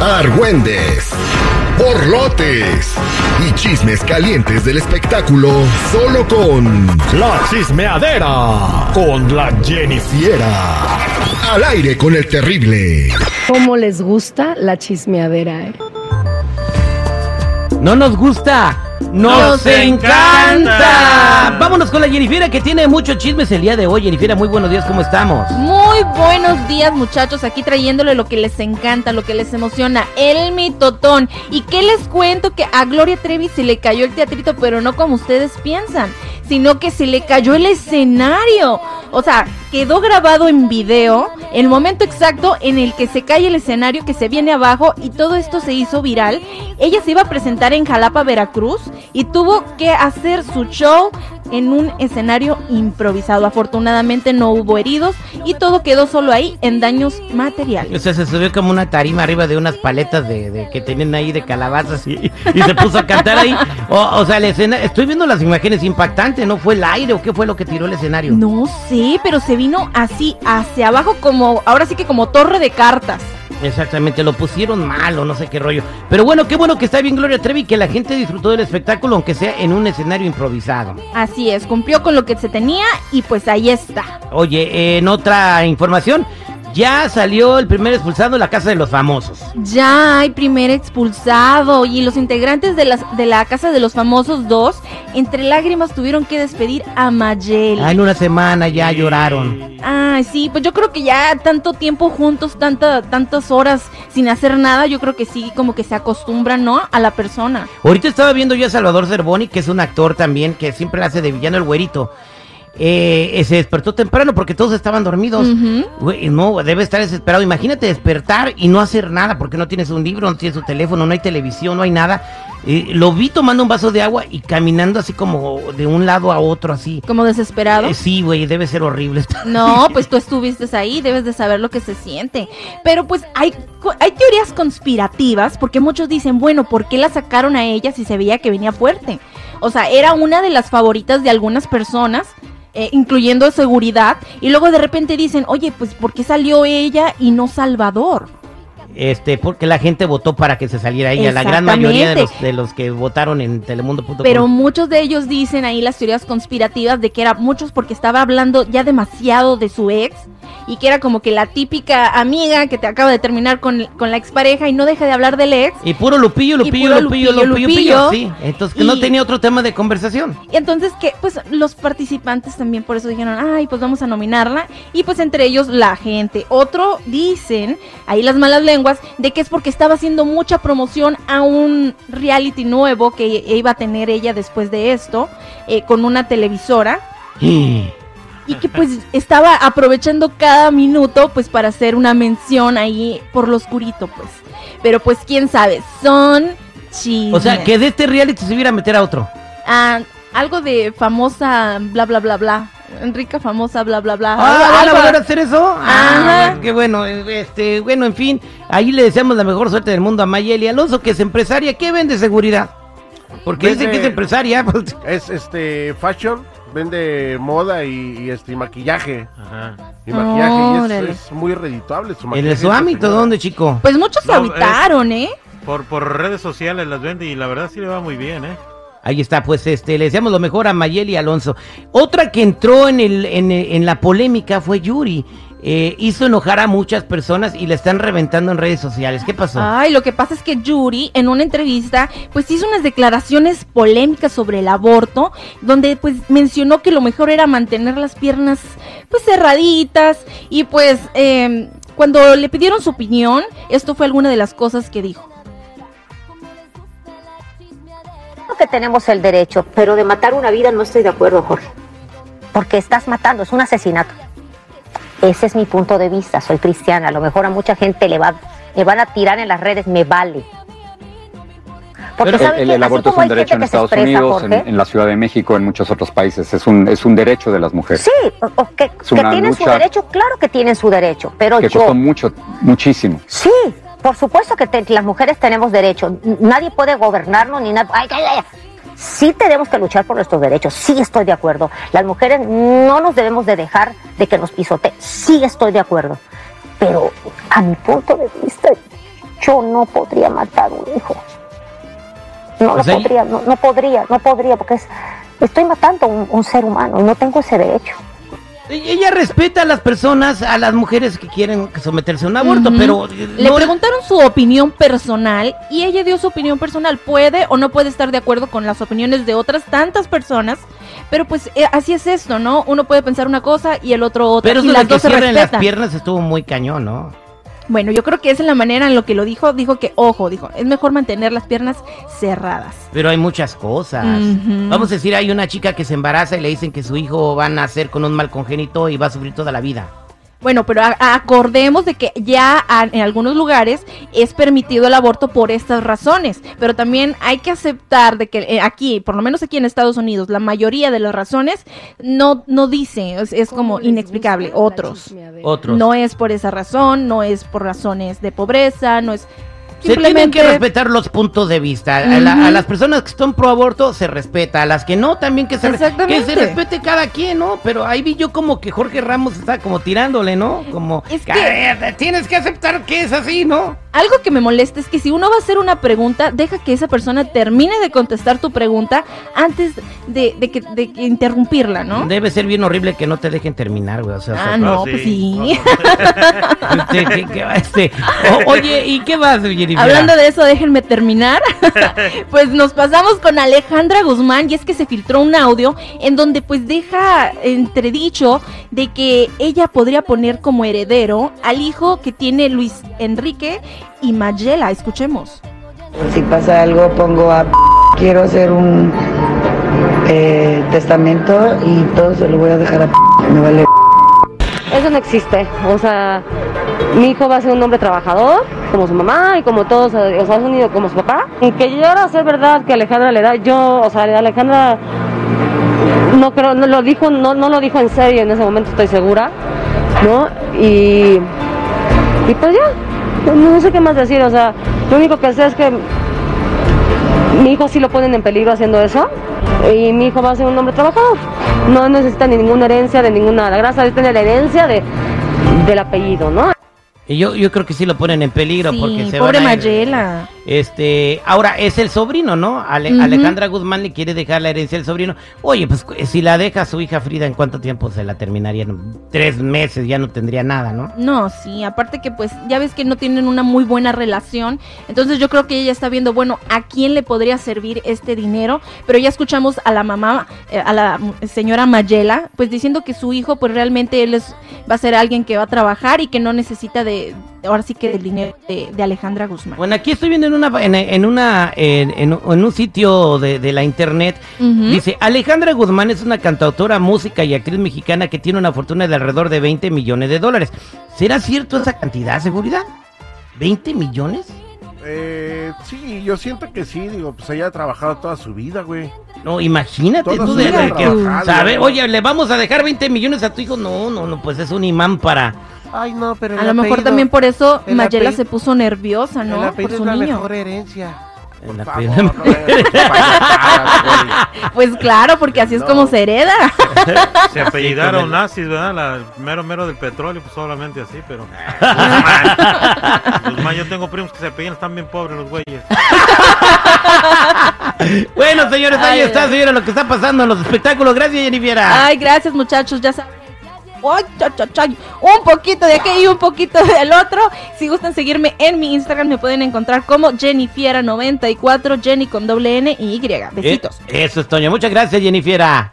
argüendes, borlotes y chismes calientes del espectáculo solo con La Chismeadera con la Jennifiera. Al aire con el terrible. ¿Cómo les gusta la chismeadera, eh? No nos gusta. ¡Nos, encanta! Vámonos con la Jennifer que tiene muchos chismes el día de hoy. Jennifer, muy buenos días, ¿cómo estamos? Muy buenos días, muchachos. Aquí trayéndole lo que les encanta, lo que les emociona, el mitotón. ¿Y qué les cuento? Que a Gloria Trevi se le cayó el teatrito, pero no como ustedes piensan, sino que se le cayó el escenario. O sea, quedó grabado en video el momento exacto en el que se cae el escenario, que se viene abajo y todo esto se hizo viral. Ella se iba a presentar en Jalapa, Veracruz y tuvo que hacer su show en un escenario improvisado. Afortunadamente no hubo heridos y todo quedó solo ahí en daños materiales. O sea, se subió como una tarima arriba de unas paletas de, que tenían ahí de calabazas y, se puso a cantar ahí. O, sea, la escena, estoy viendo las imágenes impactantes, ¿no? ¿Fue el aire o qué fue lo que tiró el escenario? No sé, pero se vino así, hacia abajo como, ahora sí que como torre de cartas. Exactamente, lo pusieron mal o no sé qué rollo. Pero bueno, qué bueno que está bien Gloria Trevi, que la gente disfrutó del espectáculo, aunque sea en un escenario improvisado. Así es, cumplió con lo que se tenía y pues ahí está. Oye, en otra información, ya salió el primer expulsado en la Casa de los Famosos. Ya hay primer expulsado y los integrantes de, las, de la Casa de los Famosos 2, entre lágrimas, tuvieron que despedir a Mayel. Ah, en una semana ya lloraron. Ah, sí, pues yo creo que ya tanto tiempo juntos, tanta, tantas horas sin hacer nada, yo creo que sí, como que se acostumbran, ¿no? A la persona. Ahorita estaba viendo yo a Salvador Cervoni, que es un actor también, que siempre hace de villano el güerito. Eh, se despertó temprano porque todos estaban dormidos. no, debe estar desesperado. Imagínate despertar y no hacer nada porque no tienes un libro, no tienes un teléfono, no hay televisión, no hay nada. Eh, lo vi tomando un vaso de agua y caminando así como de un lado a otro, así. ¿Como desesperado? Eh, sí, güey, debe ser horrible. No, pues tú estuviste ahí, debes de saber lo que se siente. Pero pues hay, hay teorías conspirativas porque muchos dicen, bueno, ¿por qué la sacaron a ella si se veía que venía fuerte? O sea, era una de las favoritas de algunas personas eh, incluyendo seguridad, y luego de repente dicen, oye, pues ¿por qué salió ella y no Salvador? Este, porque la gente votó para que se saliera ella, la gran mayoría de los, de los que votaron en telemundo.com. Pero muchos de ellos dicen ahí las teorías conspirativas de que era muchos porque estaba hablando ya demasiado de su ex y que era como que la típica amiga que te acaba de terminar con, la expareja y no deja de hablar del ex. Y puro Lupillo, Lupillo, Lupillo, Lupillo, Lupillo, sí. Entonces que no tenía otro tema de conversación. Y entonces que pues los participantes también por eso dijeron, ay, pues vamos a nominarla. Y pues entre ellos la gente. Otro dicen, ahí las malas lenguas, de que es porque estaba haciendo mucha promoción a un reality nuevo que iba a tener ella después de esto, eh, con una televisora. y que pues estaba aprovechando cada minuto pues para hacer una mención ahí por lo oscurito pues. Pero pues quién sabe, son chismes. O sea, que de este reality se hubiera a meter a otro. Ah, algo de famosa bla bla bla bla. Enrica famosa bla bla bla. Ah, ¿van a hacer eso? Ah, qué bueno, este, bueno, en fin, ahí le deseamos la mejor suerte del mundo a Mayeli Alonso, que es empresaria, ¿qué vende seguridad? Porque dice que es empresaria. Pues. Es este fashion vende moda y, este maquillaje. Ajá. Y maquillaje, y es, muy redituable su maquillaje. ¿En su ámbito dónde, chico? Pues muchos se habitaron, ¿eh? Por, por redes sociales las vende y la verdad sí le va muy bien, ¿eh? Ahí está, pues este, le deseamos lo mejor a Mayeli Alonso. Otra que entró en, el, en, en la polémica fue Yuri. Eh, hizo enojar a muchas personas y le están reventando en redes sociales. ¿Qué pasó? Ay, lo que pasa es que Yuri en una entrevista pues hizo unas declaraciones polémicas sobre el aborto, donde pues mencionó que lo mejor era mantener las piernas pues cerraditas y pues em, cuando le pidieron su opinión, esto fue alguna de las cosas que dijo. que tenemos el derecho, pero de matar una vida no estoy de acuerdo, Jorge. Porque estás matando, es un asesinato. Ese es mi punto de vista, soy cristiana. A lo mejor a mucha gente le, va, le van a tirar en las redes, me vale. Porque el, el, aborto es un derecho en Estados Unidos, en, la Ciudad de México, en muchos otros países. Es un, es un derecho de las mujeres. Sí, que, tienen su derecho, claro que tienen su derecho, pero que costó mucho, muchísimo. Sí, por supuesto que las mujeres tenemos derecho. Nadie puede gobernarnos ni nada. Sí tenemos que luchar por nuestros derechos, sí estoy de acuerdo. Las mujeres no nos debemos de dejar de que nos pisote, sí estoy de acuerdo. Pero a mi punto de vista, yo no podría matar un hijo. No lo podría, no, no, podría, no podría, porque es, estoy matando a un, un ser humano y no tengo ese derecho. Ella respeta a las personas, a las mujeres que quieren someterse a un aborto, pero... Le preguntaron su opinión personal y ella dio su opinión personal. Puede o no puede estar de acuerdo con las opiniones de otras tantas personas, pero pues eh, así es esto, ¿no? Uno puede pensar una cosa y el otro otra. Pero y las dos se las piernas estuvo muy cañón, ¿no? Bueno, yo creo que esa es la manera en lo que lo dijo. Dijo que, ojo, dijo, es mejor mantener las piernas cerradas. Pero hay muchas cosas. Vamos a decir, hay una chica que se embaraza y le dicen que su hijo va a nacer con un mal congénito y va a sufrir toda la vida. Bueno, pero acordemos de que ya en algunos lugares es permitido el aborto por estas razones, pero también hay que aceptar de que eh, aquí, por lo menos aquí en Estados Unidos, la mayoría de las razones no no dice, es, como inexplicable. Otros, otros. No es por esa razón, no es por razones de pobreza, no es se tienen que respetar los puntos de vista. a, las personas que están pro aborto se respeta, a las que no también que se, que se respete cada quien, ¿no? Pero ahí vi yo como que Jorge Ramos está como tirándole, ¿no? Como es que, tienes que aceptar que es así, ¿no? Algo que me molesta es que si uno va a hacer una pregunta, deja que esa persona termine de contestar tu pregunta antes de, que, de interrumpirla, ¿no? Debe ser bien horrible que no te dejen terminar, güey. O sea, ah, no, pues sí. Este, este, oye, ¿y qué vas, Hablando de eso, déjenme terminar. pues nos pasamos con Alejandra Guzmán y es que se filtró un audio en donde pues deja entredicho de que ella podría poner como heredero al hijo que tiene Luis Enrique y Mayela. Escuchemos. Si pasa algo, pongo a... Quiero hacer un eh, testamento y todo se lo voy a dejar a... Me vale... Eso no existe. O sea, mi hijo va a ser un hombre trabajador, como su mamá y como todos, o sea, unido como su papá. Que llegara a ser verdad que Alejandra le da, yo, o sea, Alejandra no creo, no lo dijo, no, no lo dijo en serio en ese momento, estoy segura, ¿no? Y, y pues ya, no, sé qué más decir, o sea, lo único que sé es que mi hijo sí lo ponen en peligro haciendo eso y mi hijo va a ser un hombre trabajador. No necesita ni ninguna herencia de ninguna, la grasa de tener la herencia de, del apellido, ¿no? Yo, yo creo que sí lo ponen en peligro porque se pobre Mayela. Este, ahora es el sobrino, ¿no? Alejandra Guzmán le quiere dejar la herencia al sobrino. Oye, pues si la deja su hija Frida, ¿en cuánto tiempo se la terminaría? tres meses, ya no tendría nada, ¿no? No, sí, aparte que pues ya ves que no tienen una muy buena relación. Entonces yo creo que ella está viendo, bueno, ¿a quién le podría servir este dinero? Pero ya escuchamos a la mamá, eh, a la señora Mayela, pues diciendo que su hijo, pues realmente él es, va a ser alguien que va a trabajar y que no necesita de, ahora sí que del dinero de, Alejandra Guzmán. Bueno, aquí estoy viendo en una en, una en, un sitio de, la internet dice Alejandra Guzmán es una cantautora, música y actriz mexicana que tiene una fortuna de alrededor de 20 millones de dólares. ¿Será cierto esa cantidad, seguridad? ¿20 millones? Eh, sí, yo siento que sí, digo, pues ella ha trabajado toda su vida, güey. No, imagínate tú de que, Oye, le vamos a dejar 20 millones a tu hijo. No, no, no, pues es un imán para Ay, no, pero A lo mejor también por eso Mayela se puso nerviosa, ¿no? por su es la niño. mejor herencia. pues claro, porque así es como se hereda. Se apellidaron nazis, ¿verdad? La, mero mero del petróleo, pues solamente así, pero. Guzmán, yo tengo primos que se apellidan, están bien pobres los güeyes. bueno, señores, ahí está, señores, lo que está pasando en los espectáculos. Gracias, Jennifer. Ay, gracias, muchachos, ya saben un poquito de aquí y un poquito del otro. Si gustan seguirme en mi Instagram, me pueden encontrar como Jennifiera94, Jenny con doble N y Y. Besitos. Eh, eso es, Toño. Muchas gracias, Jennifiera.